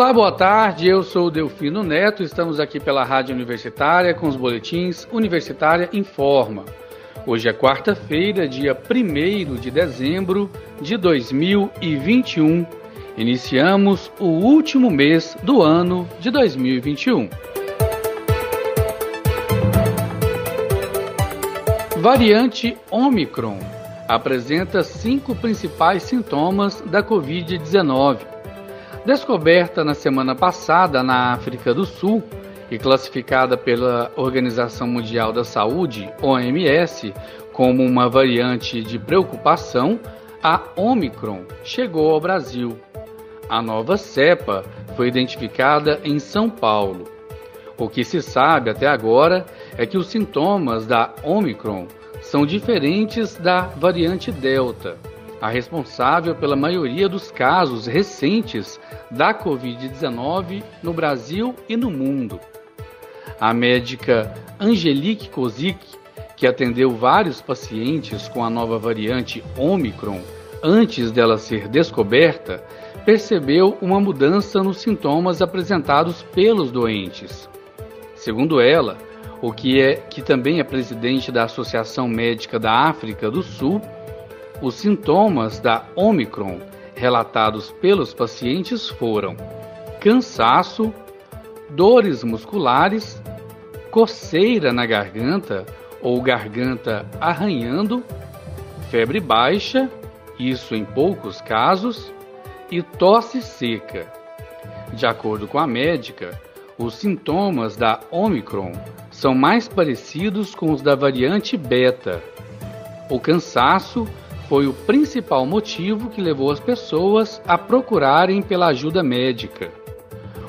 Olá, boa tarde. Eu sou o Delfino Neto. Estamos aqui pela Rádio Universitária com os boletins Universitária Informa. Hoje é quarta-feira, dia 1 de dezembro de 2021. Iniciamos o último mês do ano de 2021. Variante Omicron apresenta cinco principais sintomas da Covid-19 Descoberta na semana passada na África do Sul e classificada pela Organização Mundial da Saúde, OMS, como uma variante de preocupação, a Omicron chegou ao Brasil. A nova cepa foi identificada em São Paulo. O que se sabe até agora é que os sintomas da Omicron são diferentes da variante Delta a responsável pela maioria dos casos recentes da Covid-19 no Brasil e no mundo. A médica Angelique Kozik, que atendeu vários pacientes com a nova variante Omicron antes dela ser descoberta, percebeu uma mudança nos sintomas apresentados pelos doentes. Segundo ela, o que é que também é presidente da Associação Médica da África do Sul, os sintomas da Omicron relatados pelos pacientes foram cansaço, dores musculares, coceira na garganta ou garganta arranhando, febre baixa, isso em poucos casos, e tosse seca. De acordo com a médica, os sintomas da Omicron são mais parecidos com os da variante Beta. O cansaço foi o principal motivo que levou as pessoas a procurarem pela ajuda médica.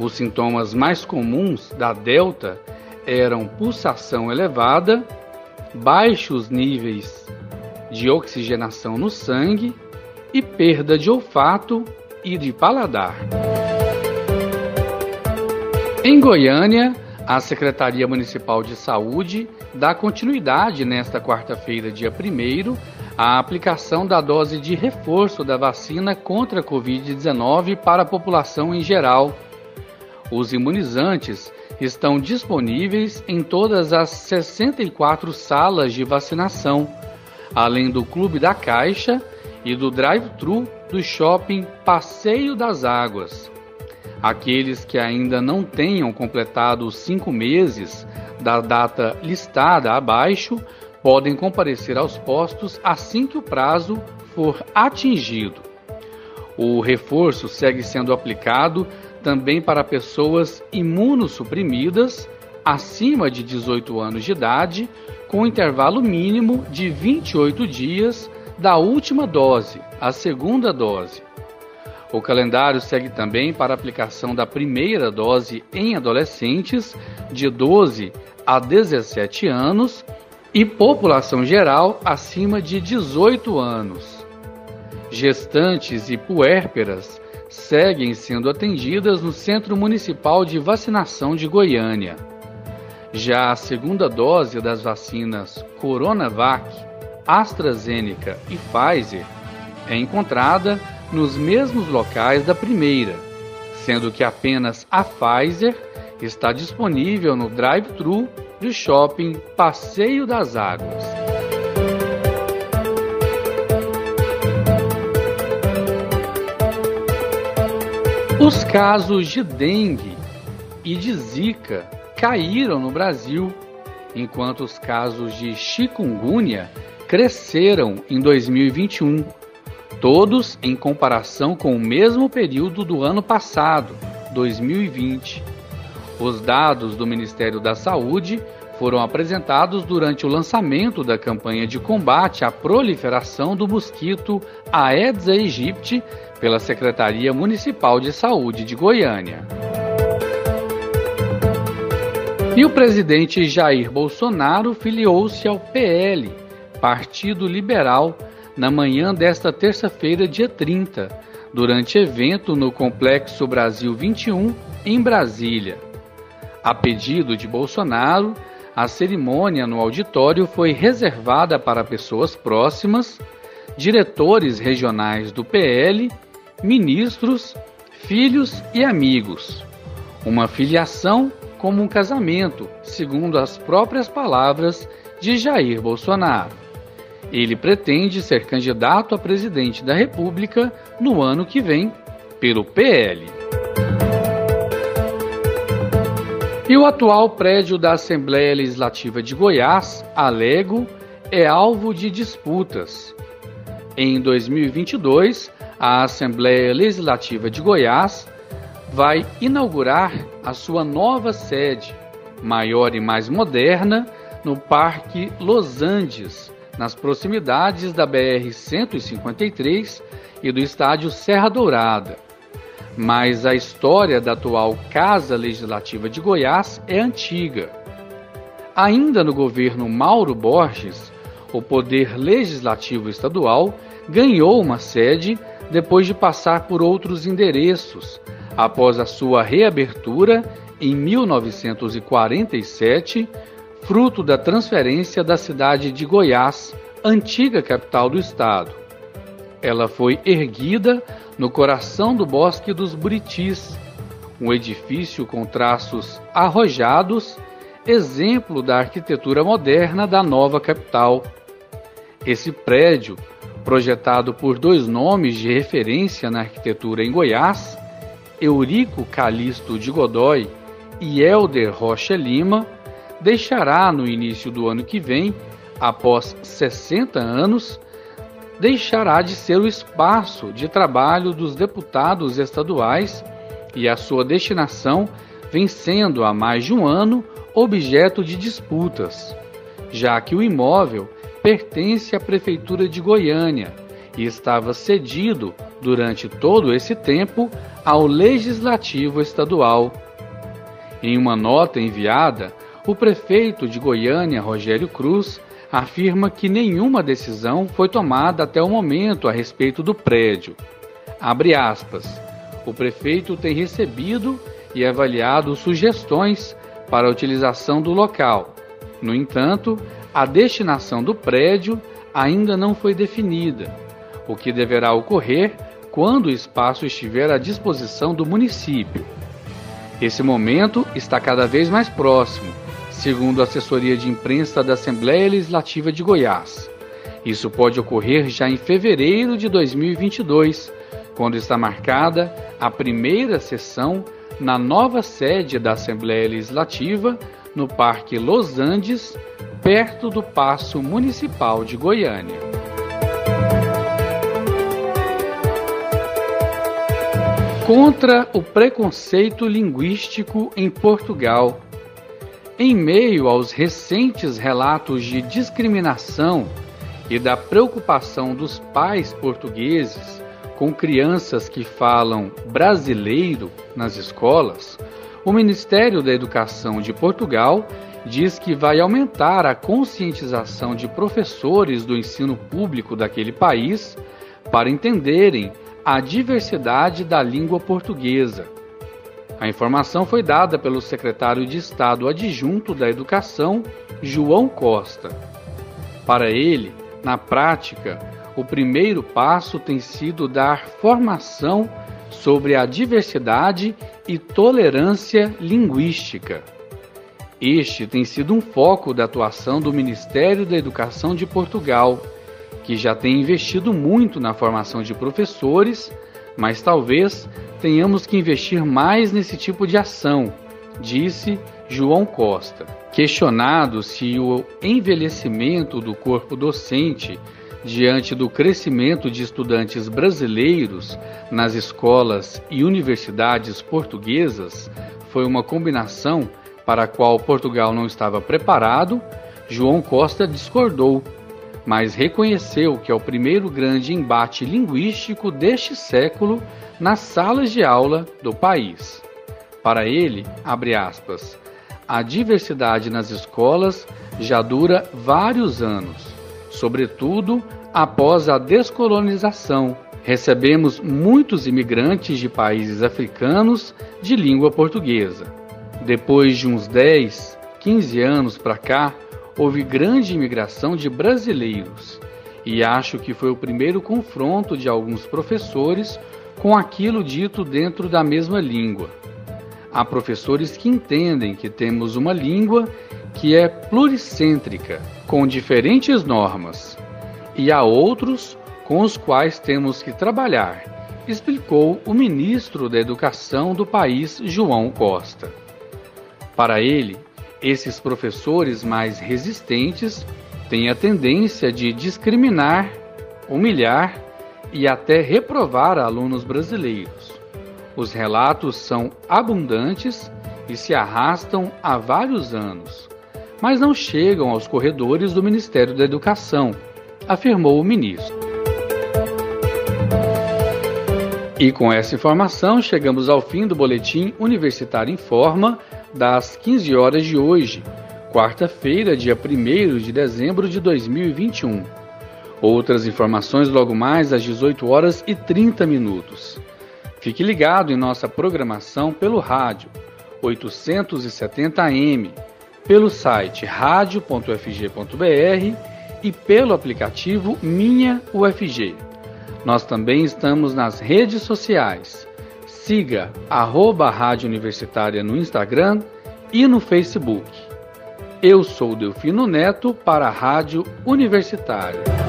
Os sintomas mais comuns da Delta eram pulsação elevada, baixos níveis de oxigenação no sangue e perda de olfato e de paladar. Em Goiânia, a Secretaria Municipal de Saúde dá continuidade nesta quarta-feira, dia 1 a aplicação da dose de reforço da vacina contra a Covid-19 para a população em geral. Os imunizantes estão disponíveis em todas as 64 salas de vacinação, além do Clube da Caixa e do drive-thru do shopping Passeio das Águas. Aqueles que ainda não tenham completado os cinco meses da data listada abaixo podem comparecer aos postos assim que o prazo for atingido. O reforço segue sendo aplicado também para pessoas imunossuprimidas acima de 18 anos de idade, com intervalo mínimo de 28 dias da última dose, a segunda dose. O calendário segue também para a aplicação da primeira dose em adolescentes de 12 a 17 anos e população geral acima de 18 anos. Gestantes e puérperas seguem sendo atendidas no Centro Municipal de Vacinação de Goiânia. Já a segunda dose das vacinas Coronavac, AstraZeneca e Pfizer é encontrada nos mesmos locais da primeira, sendo que apenas a Pfizer está disponível no drive-thru do shopping Passeio das Águas. Os casos de dengue e de zika caíram no Brasil, enquanto os casos de chikungunya cresceram em 2021, todos em comparação com o mesmo período do ano passado, 2020. Os dados do Ministério da Saúde foram apresentados durante o lançamento da campanha de combate à proliferação do mosquito Aedes aegypti pela Secretaria Municipal de Saúde de Goiânia. E o presidente Jair Bolsonaro filiou-se ao PL, Partido Liberal, na manhã desta terça-feira, dia 30, durante evento no Complexo Brasil 21, em Brasília. A pedido de Bolsonaro, a cerimônia no auditório foi reservada para pessoas próximas, diretores regionais do PL, ministros, filhos e amigos. Uma filiação como um casamento, segundo as próprias palavras de Jair Bolsonaro. Ele pretende ser candidato a presidente da República no ano que vem pelo PL. E o atual prédio da Assembleia Legislativa de Goiás, Alego, é alvo de disputas. Em 2022, a Assembleia Legislativa de Goiás vai inaugurar a sua nova sede, maior e mais moderna, no Parque Los Andes, nas proximidades da BR-153 e do estádio Serra Dourada. Mas a história da atual Casa Legislativa de Goiás é antiga. Ainda no governo Mauro Borges, o Poder Legislativo Estadual ganhou uma sede depois de passar por outros endereços, após a sua reabertura em 1947, fruto da transferência da cidade de Goiás, antiga capital do estado. Ela foi erguida no coração do Bosque dos Buritis, um edifício com traços arrojados, exemplo da arquitetura moderna da nova capital. Esse prédio, projetado por dois nomes de referência na arquitetura em Goiás, Eurico Calixto de Godói e Helder Rocha Lima, deixará no início do ano que vem, após 60 anos, deixará de ser o espaço de trabalho dos deputados estaduais e a sua destinação vem sendo há mais de um ano objeto de disputas, já que o imóvel pertence à Prefeitura de Goiânia e estava cedido durante todo esse tempo ao Legislativo Estadual. Em uma nota enviada, o prefeito de Goiânia, Rogério Cruz, afirma que nenhuma decisão foi tomada até o momento a respeito do prédio. Abre aspas. O prefeito tem recebido e avaliado sugestões para a utilização do local. No entanto, a destinação do prédio ainda não foi definida, o que deverá ocorrer quando o espaço estiver à disposição do município. Esse momento está cada vez mais próximo, segundo a assessoria de imprensa da Assembleia Legislativa de Goiás. Isso pode ocorrer já em fevereiro de 2022, quando está marcada a primeira sessão na nova sede da Assembleia Legislativa, no Parque Los Andes, perto do Paço Municipal de Goiânia. Contra o preconceito linguístico em Portugal. Em meio aos recentes relatos de discriminação e da preocupação dos pais portugueses com crianças que falam brasileiro nas escolas, o Ministério da Educação de Portugal diz que vai aumentar a conscientização de professores do ensino público daquele país para entenderem a diversidade da língua portuguesa. A informação foi dada pelo secretário de Estado adjunto da Educação, João Costa. Para ele, na prática, o primeiro passo tem sido dar formação sobre a diversidade e tolerância linguística. Este tem sido um foco da atuação do Ministério da Educação de Portugal, que já tem investido muito na formação de professores, mas talvez tenhamos que investir mais nesse tipo de ação, disse João Costa. Questionado se o envelhecimento do corpo docente diante do crescimento de estudantes brasileiros nas escolas e universidades portuguesas foi uma combinação para a qual Portugal não estava preparado, João Costa discordou, mas reconheceu que é o primeiro grande embate linguístico deste século nas salas de aula do país. Para ele, abre aspas, a diversidade nas escolas já dura vários anos, sobretudo após a descolonização. Recebemos muitos imigrantes de países africanos de língua portuguesa depois de uns 10, 15 anos para cá, houve grande imigração de brasileiros e acho que foi o primeiro confronto de alguns professores com aquilo dito dentro da mesma língua. Há professores que entendem que temos uma língua que é pluricêntrica, com diferentes normas, e há outros com os quais temos que trabalhar, explicou o ministro da Educação do país, João Costa. Para ele, esses professores mais resistentes têm a tendência de discriminar, humilhar e até reprovar alunos brasileiros. Os relatos são abundantes e se arrastam há vários anos, mas não chegam aos corredores do Ministério da Educação, afirmou o ministro. E com essa informação, chegamos ao fim do Boletim Universitário em Forma das 15 horas de hoje, quarta-feira, dia 1 de dezembro de 2021. Outras informações logo mais às 18 horas e 30 minutos. Fique ligado em nossa programação pelo rádio 870M, pelo site radio.fg.br e pelo aplicativo Minha UFG. Nós também estamos nas redes sociais. Siga arroba Rádio Universitária no Instagram e no Facebook. Eu sou Delfino Neto para a Rádio Universitária.